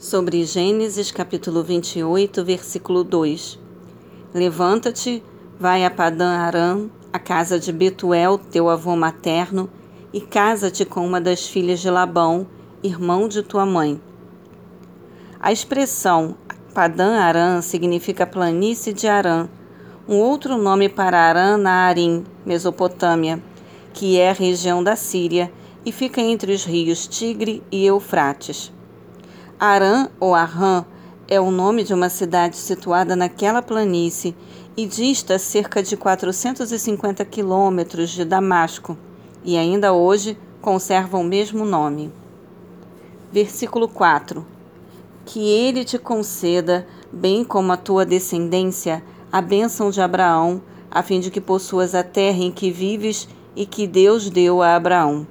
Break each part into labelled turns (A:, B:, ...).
A: sobre Gênesis capítulo 28, versículo 2. Levanta-te, vai a Padã Aram, a casa de Betuel, teu avô materno, e casa-te com uma das filhas de Labão, irmão de tua mãe. A expressão Padã Aram significa planície de Arã, um outro nome para Arã na Arim, Mesopotâmia, que é a região da Síria e fica entre os rios Tigre e Eufrates. Arã ou Arã é o nome de uma cidade situada naquela planície e dista cerca de 450 quilômetros de Damasco, e ainda hoje conserva o mesmo nome. Versículo 4: Que ele te conceda, bem como a tua descendência, a bênção de Abraão, a fim de que possuas a terra em que vives e que Deus deu a Abraão.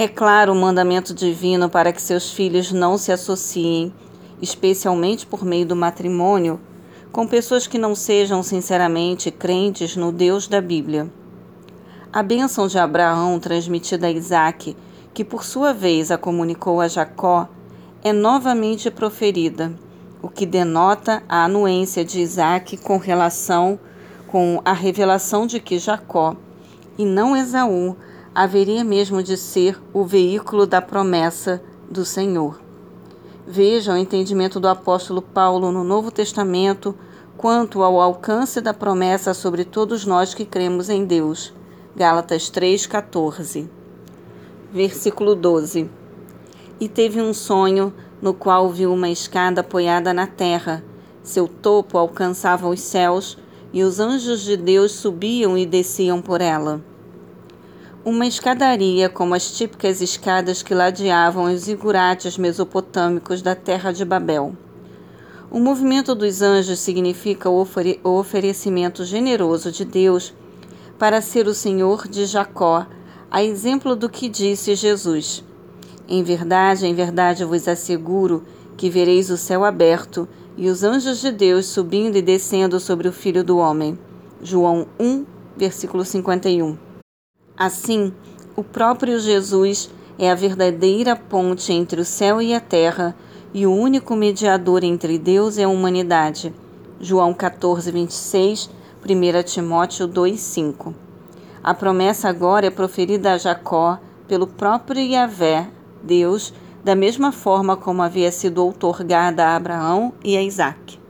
A: É claro o mandamento divino para que seus filhos não se associem, especialmente por meio do matrimônio, com pessoas que não sejam sinceramente crentes no Deus da Bíblia. A bênção de Abraão transmitida a Isaac, que por sua vez a comunicou a Jacó, é novamente proferida, o que denota a anuência de Isaac com relação com a revelação de que Jacó, e não Esaú, haveria mesmo de ser o veículo da promessa do Senhor. Veja o entendimento do apóstolo Paulo no Novo Testamento quanto ao alcance da promessa sobre todos nós que cremos em Deus. Gálatas 3:14. Versículo 12. E teve um sonho no qual viu uma escada apoiada na terra. Seu topo alcançava os céus e os anjos de Deus subiam e desciam por ela. Uma escadaria, como as típicas escadas que ladeavam os zigurates mesopotâmicos da terra de Babel. O movimento dos anjos significa o, o oferecimento generoso de Deus para ser o Senhor de Jacó, a exemplo do que disse Jesus. Em verdade, em verdade vos asseguro que vereis o céu aberto e os anjos de Deus subindo e descendo sobre o Filho do Homem. João 1, versículo 51. Assim, o próprio Jesus é a verdadeira ponte entre o céu e a terra e o único mediador entre Deus e a humanidade. João 14, 26, 1 Timóteo 2, 5. A promessa agora é proferida a Jacó pelo próprio Yahvé, Deus, da mesma forma como havia sido outorgada a Abraão e a Isaque.